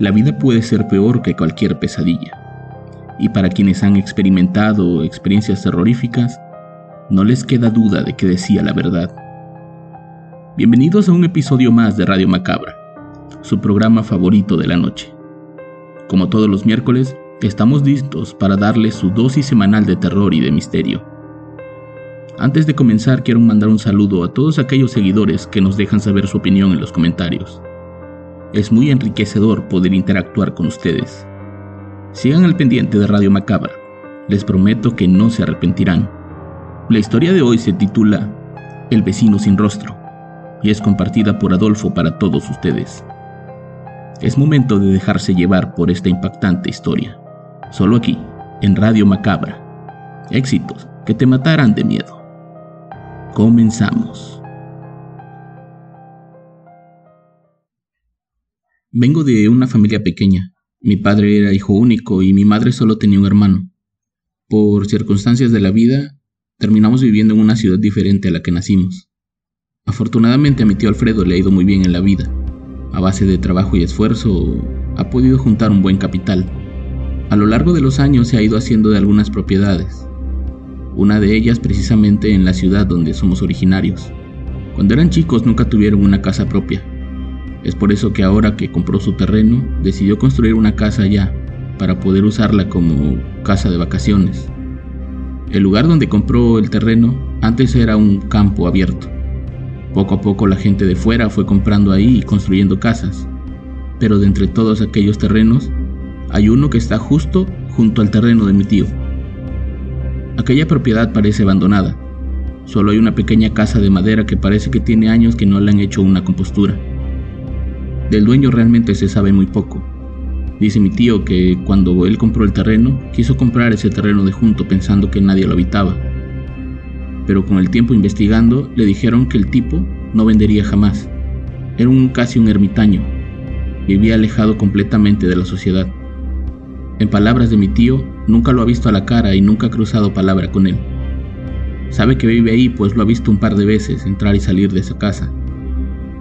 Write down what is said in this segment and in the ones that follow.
la vida puede ser peor que cualquier pesadilla. Y para quienes han experimentado experiencias terroríficas, no les queda duda de que decía la verdad. Bienvenidos a un episodio más de Radio Macabra, su programa favorito de la noche. Como todos los miércoles, estamos listos para darles su dosis semanal de terror y de misterio. Antes de comenzar, quiero mandar un saludo a todos aquellos seguidores que nos dejan saber su opinión en los comentarios. Es muy enriquecedor poder interactuar con ustedes. Sigan al pendiente de Radio Macabra. Les prometo que no se arrepentirán. La historia de hoy se titula El vecino sin rostro y es compartida por Adolfo para todos ustedes. Es momento de dejarse llevar por esta impactante historia. Solo aquí, en Radio Macabra. Éxitos que te matarán de miedo. Comenzamos. Vengo de una familia pequeña. Mi padre era hijo único y mi madre solo tenía un hermano. Por circunstancias de la vida, terminamos viviendo en una ciudad diferente a la que nacimos. Afortunadamente a mi tío Alfredo le ha ido muy bien en la vida. A base de trabajo y esfuerzo, ha podido juntar un buen capital. A lo largo de los años se ha ido haciendo de algunas propiedades. Una de ellas precisamente en la ciudad donde somos originarios. Cuando eran chicos nunca tuvieron una casa propia, es por eso que ahora que compró su terreno, decidió construir una casa allá, para poder usarla como casa de vacaciones. El lugar donde compró el terreno antes era un campo abierto. Poco a poco la gente de fuera fue comprando ahí y construyendo casas. Pero de entre todos aquellos terrenos, hay uno que está justo junto al terreno de mi tío. Aquella propiedad parece abandonada. Solo hay una pequeña casa de madera que parece que tiene años que no le han hecho una compostura. Del dueño realmente se sabe muy poco. Dice mi tío que cuando él compró el terreno, quiso comprar ese terreno de junto pensando que nadie lo habitaba. Pero con el tiempo investigando, le dijeron que el tipo no vendería jamás. Era un casi un ermitaño. Vivía alejado completamente de la sociedad. En palabras de mi tío, nunca lo ha visto a la cara y nunca ha cruzado palabra con él. Sabe que vive ahí pues lo ha visto un par de veces entrar y salir de esa casa.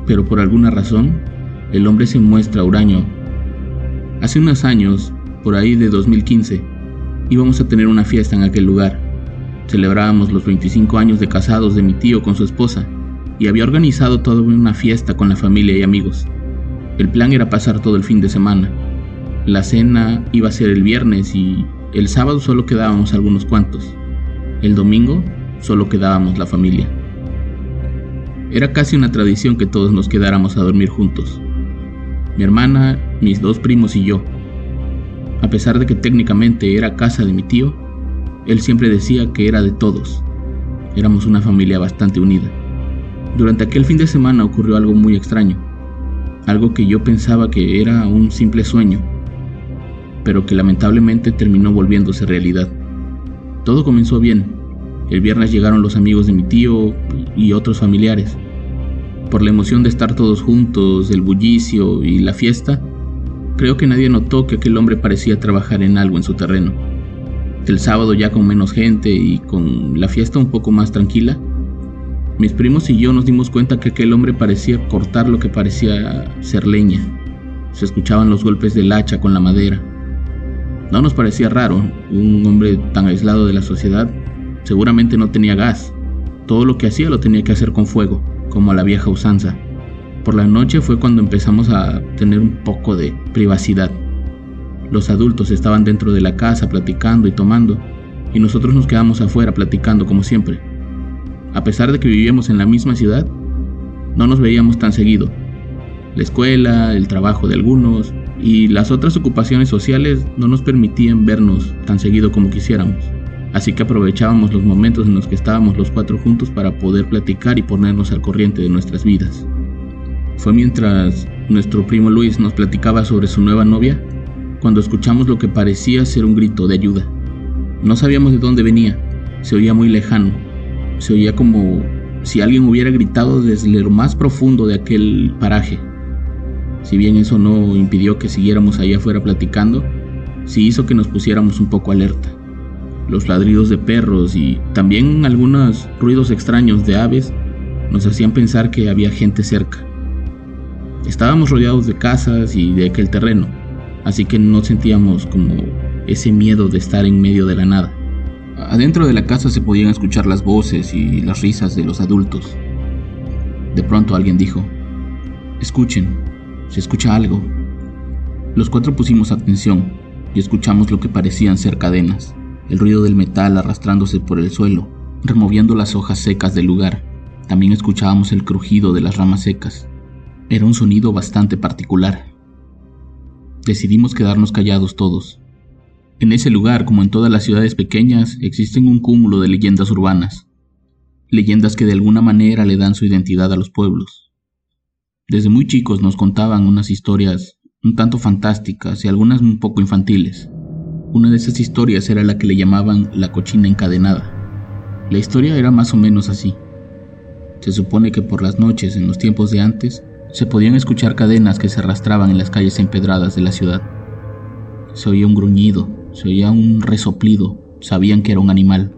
Pero por alguna razón el hombre se muestra huraño. Hace unos años, por ahí de 2015, íbamos a tener una fiesta en aquel lugar. Celebrábamos los 25 años de casados de mi tío con su esposa y había organizado toda una fiesta con la familia y amigos. El plan era pasar todo el fin de semana. La cena iba a ser el viernes y el sábado solo quedábamos algunos cuantos. El domingo solo quedábamos la familia. Era casi una tradición que todos nos quedáramos a dormir juntos mi hermana, mis dos primos y yo. A pesar de que técnicamente era casa de mi tío, él siempre decía que era de todos. Éramos una familia bastante unida. Durante aquel fin de semana ocurrió algo muy extraño, algo que yo pensaba que era un simple sueño, pero que lamentablemente terminó volviéndose realidad. Todo comenzó bien. El viernes llegaron los amigos de mi tío y otros familiares. Por la emoción de estar todos juntos, el bullicio y la fiesta, creo que nadie notó que aquel hombre parecía trabajar en algo en su terreno. El sábado ya con menos gente y con la fiesta un poco más tranquila, mis primos y yo nos dimos cuenta que aquel hombre parecía cortar lo que parecía ser leña. Se escuchaban los golpes del hacha con la madera. No nos parecía raro, un hombre tan aislado de la sociedad seguramente no tenía gas. Todo lo que hacía lo tenía que hacer con fuego como a la vieja usanza. Por la noche fue cuando empezamos a tener un poco de privacidad. Los adultos estaban dentro de la casa platicando y tomando, y nosotros nos quedamos afuera platicando como siempre. A pesar de que vivíamos en la misma ciudad, no nos veíamos tan seguido. La escuela, el trabajo de algunos y las otras ocupaciones sociales no nos permitían vernos tan seguido como quisiéramos así que aprovechábamos los momentos en los que estábamos los cuatro juntos para poder platicar y ponernos al corriente de nuestras vidas. Fue mientras nuestro primo Luis nos platicaba sobre su nueva novia cuando escuchamos lo que parecía ser un grito de ayuda. No sabíamos de dónde venía, se oía muy lejano, se oía como si alguien hubiera gritado desde lo más profundo de aquel paraje. Si bien eso no impidió que siguiéramos allá afuera platicando, sí hizo que nos pusiéramos un poco alerta. Los ladridos de perros y también algunos ruidos extraños de aves nos hacían pensar que había gente cerca. Estábamos rodeados de casas y de aquel terreno, así que no sentíamos como ese miedo de estar en medio de la nada. Adentro de la casa se podían escuchar las voces y las risas de los adultos. De pronto alguien dijo, escuchen, se escucha algo. Los cuatro pusimos atención y escuchamos lo que parecían ser cadenas, el ruido del metal arrastrándose por el suelo, removiendo las hojas secas del lugar. También escuchábamos el crujido de las ramas secas. Era un sonido bastante particular. Decidimos quedarnos callados todos. En ese lugar, como en todas las ciudades pequeñas, existen un cúmulo de leyendas urbanas, leyendas que de alguna manera le dan su identidad a los pueblos. Desde muy chicos nos contaban unas historias un tanto fantásticas y algunas un poco infantiles. Una de esas historias era la que le llamaban la cochina encadenada. La historia era más o menos así. Se supone que por las noches, en los tiempos de antes, se podían escuchar cadenas que se arrastraban en las calles empedradas de la ciudad. Se oía un gruñido, se oía un resoplido, sabían que era un animal.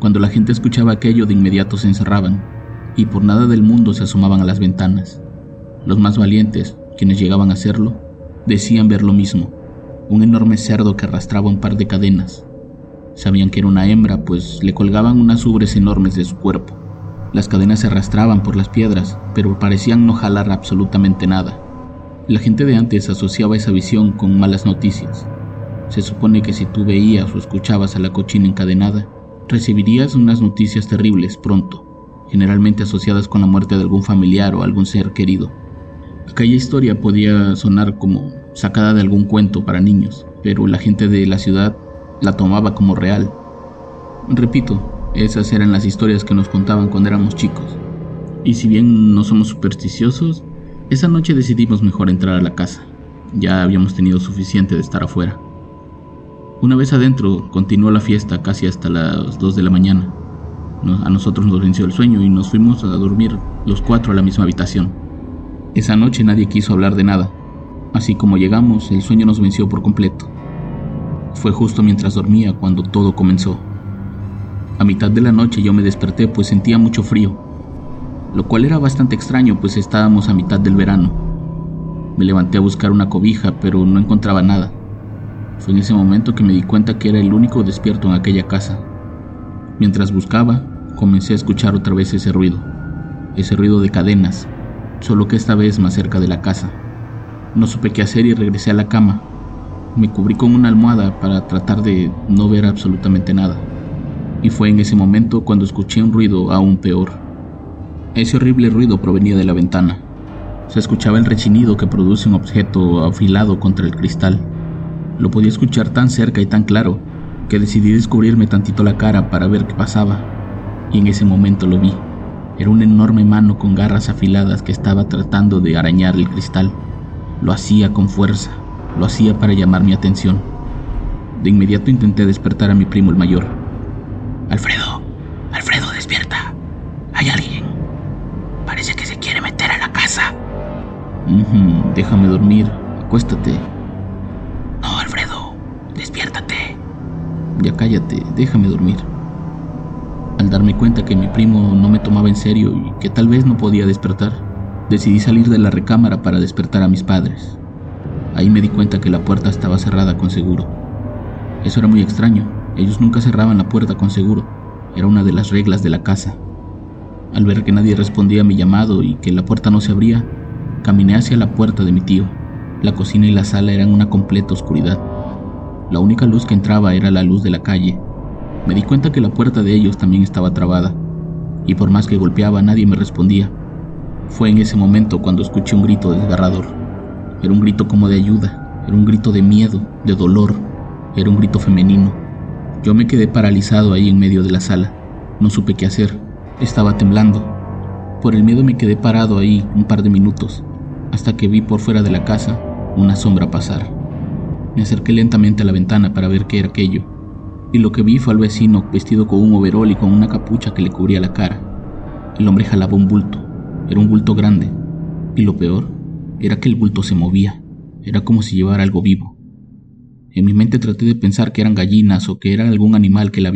Cuando la gente escuchaba aquello de inmediato se encerraban y por nada del mundo se asomaban a las ventanas. Los más valientes, quienes llegaban a hacerlo, decían ver lo mismo, un enorme cerdo que arrastraba un par de cadenas. Sabían que era una hembra, pues le colgaban unas ubres enormes de su cuerpo. Las cadenas se arrastraban por las piedras, pero parecían no jalar absolutamente nada. La gente de antes asociaba esa visión con malas noticias. Se supone que si tú veías o escuchabas a la cochina encadenada, recibirías unas noticias terribles pronto, generalmente asociadas con la muerte de algún familiar o algún ser querido. Aquella historia podía sonar como sacada de algún cuento para niños, pero la gente de la ciudad la tomaba como real. Repito, esas eran las historias que nos contaban cuando éramos chicos. Y si bien no somos supersticiosos, esa noche decidimos mejor entrar a la casa. Ya habíamos tenido suficiente de estar afuera. Una vez adentro, continuó la fiesta casi hasta las 2 de la mañana. A nosotros nos venció el sueño y nos fuimos a dormir los cuatro a la misma habitación. Esa noche nadie quiso hablar de nada. Así como llegamos, el sueño nos venció por completo. Fue justo mientras dormía cuando todo comenzó. A mitad de la noche yo me desperté pues sentía mucho frío, lo cual era bastante extraño pues estábamos a mitad del verano. Me levanté a buscar una cobija pero no encontraba nada. Fue en ese momento que me di cuenta que era el único despierto en aquella casa. Mientras buscaba, comencé a escuchar otra vez ese ruido, ese ruido de cadenas, solo que esta vez más cerca de la casa. No supe qué hacer y regresé a la cama. Me cubrí con una almohada para tratar de no ver absolutamente nada. Y fue en ese momento cuando escuché un ruido aún peor. Ese horrible ruido provenía de la ventana. Se escuchaba el rechinido que produce un objeto afilado contra el cristal. Lo podía escuchar tan cerca y tan claro que decidí descubrirme tantito la cara para ver qué pasaba. Y en ese momento lo vi. Era una enorme mano con garras afiladas que estaba tratando de arañar el cristal. Lo hacía con fuerza, lo hacía para llamar mi atención. De inmediato intenté despertar a mi primo el mayor. Alfredo, Alfredo, despierta. Hay alguien. Parece que se quiere meter a la casa. déjame dormir. Acuéstate. No, Alfredo, despiértate. Ya cállate, déjame dormir. Al darme cuenta que mi primo no me tomaba en serio y que tal vez no podía despertar, decidí salir de la recámara para despertar a mis padres. Ahí me di cuenta que la puerta estaba cerrada con seguro. Eso era muy extraño, ellos nunca cerraban la puerta con seguro, era una de las reglas de la casa. Al ver que nadie respondía a mi llamado y que la puerta no se abría, caminé hacia la puerta de mi tío. La cocina y la sala eran una completa oscuridad. La única luz que entraba era la luz de la calle, me di cuenta que la puerta de ellos también estaba trabada, y por más que golpeaba nadie me respondía. Fue en ese momento cuando escuché un grito desgarrador. Era un grito como de ayuda, era un grito de miedo, de dolor, era un grito femenino. Yo me quedé paralizado ahí en medio de la sala. No supe qué hacer, estaba temblando. Por el miedo me quedé parado ahí un par de minutos. hasta que vi por fuera de la casa una sombra pasar. Me acerqué lentamente a la ventana para ver qué era aquello, y lo que vi fue al vecino vestido con un overol y con una capucha que le cubría la cara. El hombre jalaba un bulto, era un bulto grande, y lo peor era que el bulto se movía, era como si llevara algo vivo. En mi mente traté de pensar que eran gallinas o que era algún animal que la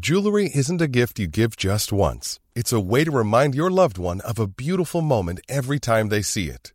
Jewelry isn't a gift you give just once. It's a way to remind your loved one of a beautiful moment every time they see it.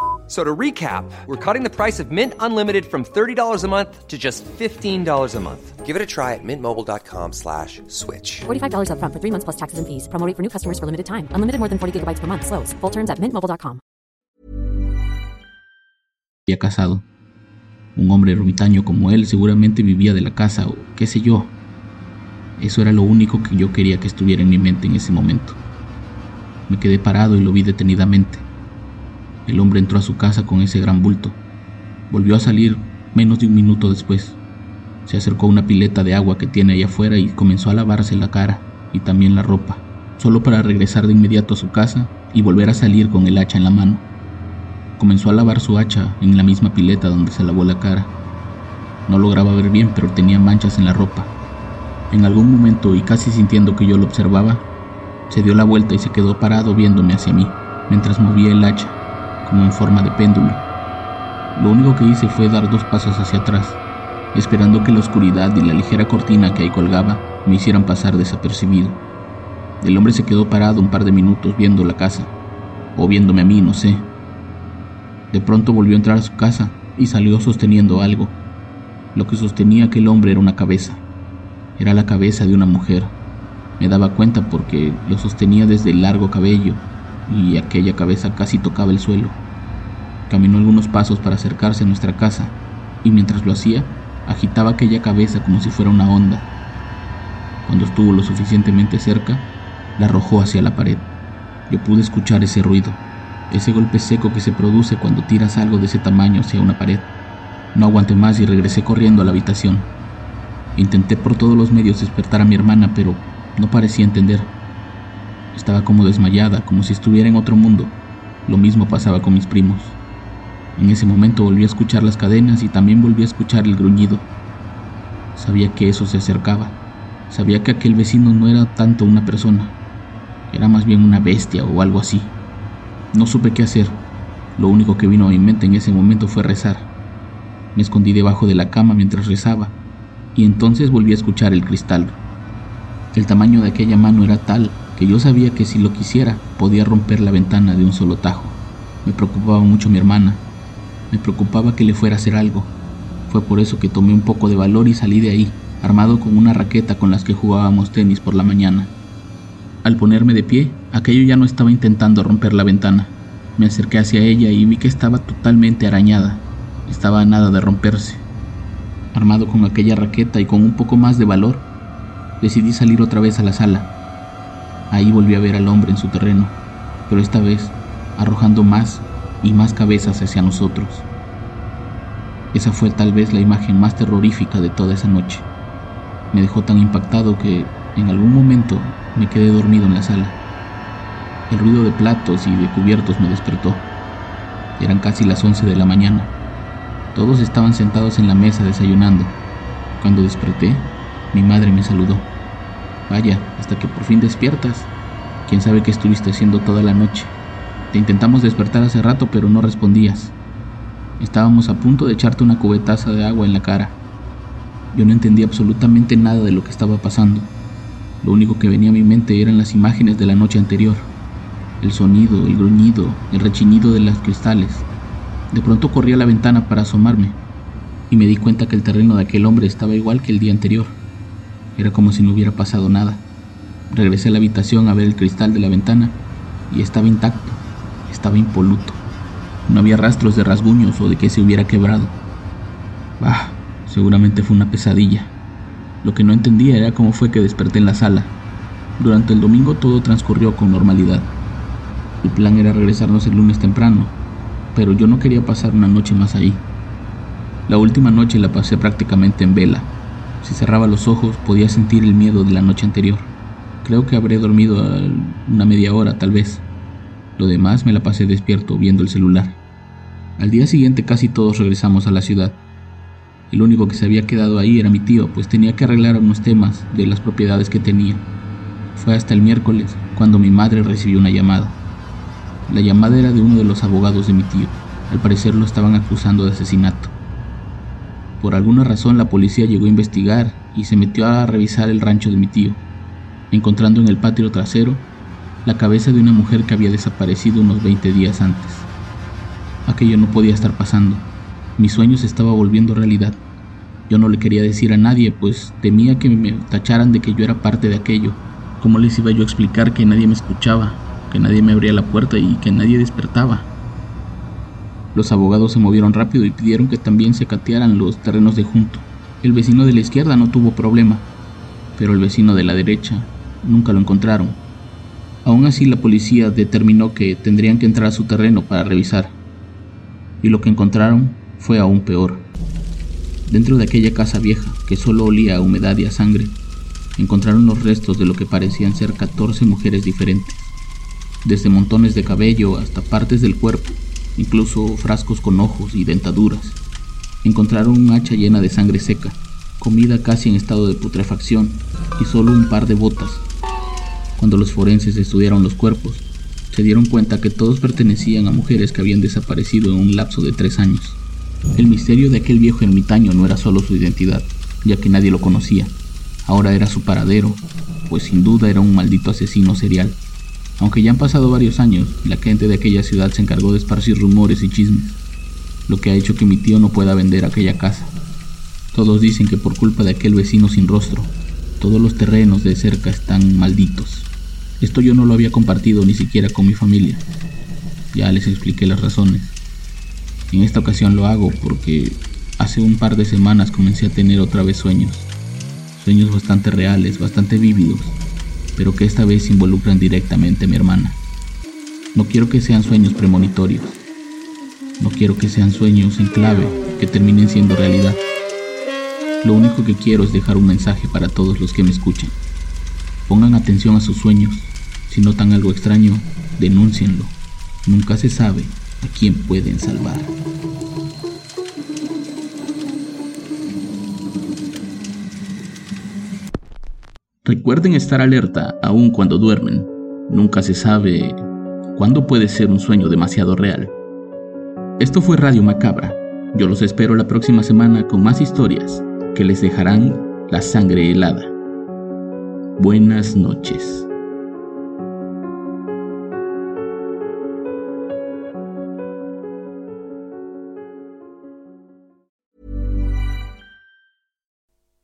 So to recap, we're cutting the price of Mint Unlimited from $30 a month to just $15 a month. Give it a try at mintmobile.com slash switch. $45 up front for three months plus taxes and fees. Promo for new customers for limited time. Unlimited more than 40 gigabytes per month. Slows. Full terms at mintmobile.com. Había casado. Un hombre ermitaño como él seguramente vivía de la casa o qué sé yo. Eso era lo único que yo quería que estuviera en mi mente en ese momento. Me quedé parado y lo vi detenidamente. El hombre entró a su casa con ese gran bulto. Volvió a salir menos de un minuto después. Se acercó a una pileta de agua que tiene allá afuera y comenzó a lavarse la cara y también la ropa, solo para regresar de inmediato a su casa y volver a salir con el hacha en la mano. Comenzó a lavar su hacha en la misma pileta donde se lavó la cara. No lograba ver bien, pero tenía manchas en la ropa. En algún momento, y casi sintiendo que yo lo observaba, se dio la vuelta y se quedó parado viéndome hacia mí, mientras movía el hacha como en forma de péndulo. Lo único que hice fue dar dos pasos hacia atrás, esperando que la oscuridad y la ligera cortina que ahí colgaba me hicieran pasar desapercibido. El hombre se quedó parado un par de minutos viendo la casa, o viéndome a mí, no sé. De pronto volvió a entrar a su casa y salió sosteniendo algo. Lo que sostenía aquel hombre era una cabeza. Era la cabeza de una mujer. Me daba cuenta porque lo sostenía desde el largo cabello y aquella cabeza casi tocaba el suelo. Caminó algunos pasos para acercarse a nuestra casa y mientras lo hacía, agitaba aquella cabeza como si fuera una onda. Cuando estuvo lo suficientemente cerca, la arrojó hacia la pared. Yo pude escuchar ese ruido, ese golpe seco que se produce cuando tiras algo de ese tamaño hacia una pared. No aguanté más y regresé corriendo a la habitación. Intenté por todos los medios despertar a mi hermana, pero no parecía entender. Estaba como desmayada, como si estuviera en otro mundo. Lo mismo pasaba con mis primos. En ese momento volví a escuchar las cadenas y también volví a escuchar el gruñido. Sabía que eso se acercaba. Sabía que aquel vecino no era tanto una persona. Era más bien una bestia o algo así. No supe qué hacer. Lo único que vino a mi mente en ese momento fue rezar. Me escondí debajo de la cama mientras rezaba y entonces volví a escuchar el cristal. El tamaño de aquella mano era tal que yo sabía que si lo quisiera podía romper la ventana de un solo tajo. Me preocupaba mucho mi hermana, me preocupaba que le fuera a hacer algo. Fue por eso que tomé un poco de valor y salí de ahí, armado con una raqueta con las que jugábamos tenis por la mañana. Al ponerme de pie, aquello ya no estaba intentando romper la ventana. Me acerqué hacia ella y vi que estaba totalmente arañada. Estaba a nada de romperse. Armado con aquella raqueta y con un poco más de valor, decidí salir otra vez a la sala. Ahí volví a ver al hombre en su terreno, pero esta vez arrojando más y más cabezas hacia nosotros. Esa fue tal vez la imagen más terrorífica de toda esa noche. Me dejó tan impactado que en algún momento me quedé dormido en la sala. El ruido de platos y de cubiertos me despertó. Eran casi las 11 de la mañana. Todos estaban sentados en la mesa desayunando. Cuando desperté, mi madre me saludó. Vaya, hasta que por fin despiertas. Quién sabe qué estuviste haciendo toda la noche. Te intentamos despertar hace rato, pero no respondías. Estábamos a punto de echarte una cubetaza de agua en la cara. Yo no entendía absolutamente nada de lo que estaba pasando. Lo único que venía a mi mente eran las imágenes de la noche anterior. El sonido, el gruñido, el rechinido de las cristales. De pronto corrí a la ventana para asomarme. y me di cuenta que el terreno de aquel hombre estaba igual que el día anterior. Era como si no hubiera pasado nada. Regresé a la habitación a ver el cristal de la ventana y estaba intacto, estaba impoluto. No había rastros de rasguños o de que se hubiera quebrado. Bah, seguramente fue una pesadilla. Lo que no entendía era cómo fue que desperté en la sala. Durante el domingo todo transcurrió con normalidad. El plan era regresarnos el lunes temprano, pero yo no quería pasar una noche más ahí. La última noche la pasé prácticamente en vela. Si cerraba los ojos podía sentir el miedo de la noche anterior. Creo que habré dormido una media hora tal vez. Lo demás me la pasé despierto viendo el celular. Al día siguiente casi todos regresamos a la ciudad. El único que se había quedado ahí era mi tío, pues tenía que arreglar unos temas de las propiedades que tenía. Fue hasta el miércoles cuando mi madre recibió una llamada. La llamada era de uno de los abogados de mi tío. Al parecer lo estaban acusando de asesinato. Por alguna razón la policía llegó a investigar y se metió a revisar el rancho de mi tío, encontrando en el patio trasero la cabeza de una mujer que había desaparecido unos 20 días antes. Aquello no podía estar pasando. Mis sueños se estaba volviendo realidad. Yo no le quería decir a nadie, pues temía que me tacharan de que yo era parte de aquello. ¿Cómo les iba yo a explicar que nadie me escuchaba, que nadie me abría la puerta y que nadie despertaba? Los abogados se movieron rápido y pidieron que también se catearan los terrenos de junto. El vecino de la izquierda no tuvo problema, pero el vecino de la derecha nunca lo encontraron. Aún así la policía determinó que tendrían que entrar a su terreno para revisar. Y lo que encontraron fue aún peor. Dentro de aquella casa vieja, que solo olía a humedad y a sangre, encontraron los restos de lo que parecían ser 14 mujeres diferentes, desde montones de cabello hasta partes del cuerpo, incluso frascos con ojos y dentaduras. Encontraron un hacha llena de sangre seca, comida casi en estado de putrefacción y solo un par de botas cuando los forenses estudiaron los cuerpos, se dieron cuenta que todos pertenecían a mujeres que habían desaparecido en un lapso de tres años. El misterio de aquel viejo ermitaño no era solo su identidad, ya que nadie lo conocía, ahora era su paradero, pues sin duda era un maldito asesino serial. Aunque ya han pasado varios años, la gente de aquella ciudad se encargó de esparcir rumores y chismes, lo que ha hecho que mi tío no pueda vender aquella casa. Todos dicen que por culpa de aquel vecino sin rostro, todos los terrenos de cerca están malditos. Esto yo no lo había compartido ni siquiera con mi familia. Ya les expliqué las razones. En esta ocasión lo hago porque hace un par de semanas comencé a tener otra vez sueños. Sueños bastante reales, bastante vívidos, pero que esta vez involucran directamente a mi hermana. No quiero que sean sueños premonitorios. No quiero que sean sueños en clave que terminen siendo realidad. Lo único que quiero es dejar un mensaje para todos los que me escuchan. Pongan atención a sus sueños si notan algo extraño, denúncienlo. Nunca se sabe a quién pueden salvar. Recuerden estar alerta aun cuando duermen. Nunca se sabe cuándo puede ser un sueño demasiado real. Esto fue Radio Macabra. Yo los espero la próxima semana con más historias que les dejarán la sangre helada. Buenas noches.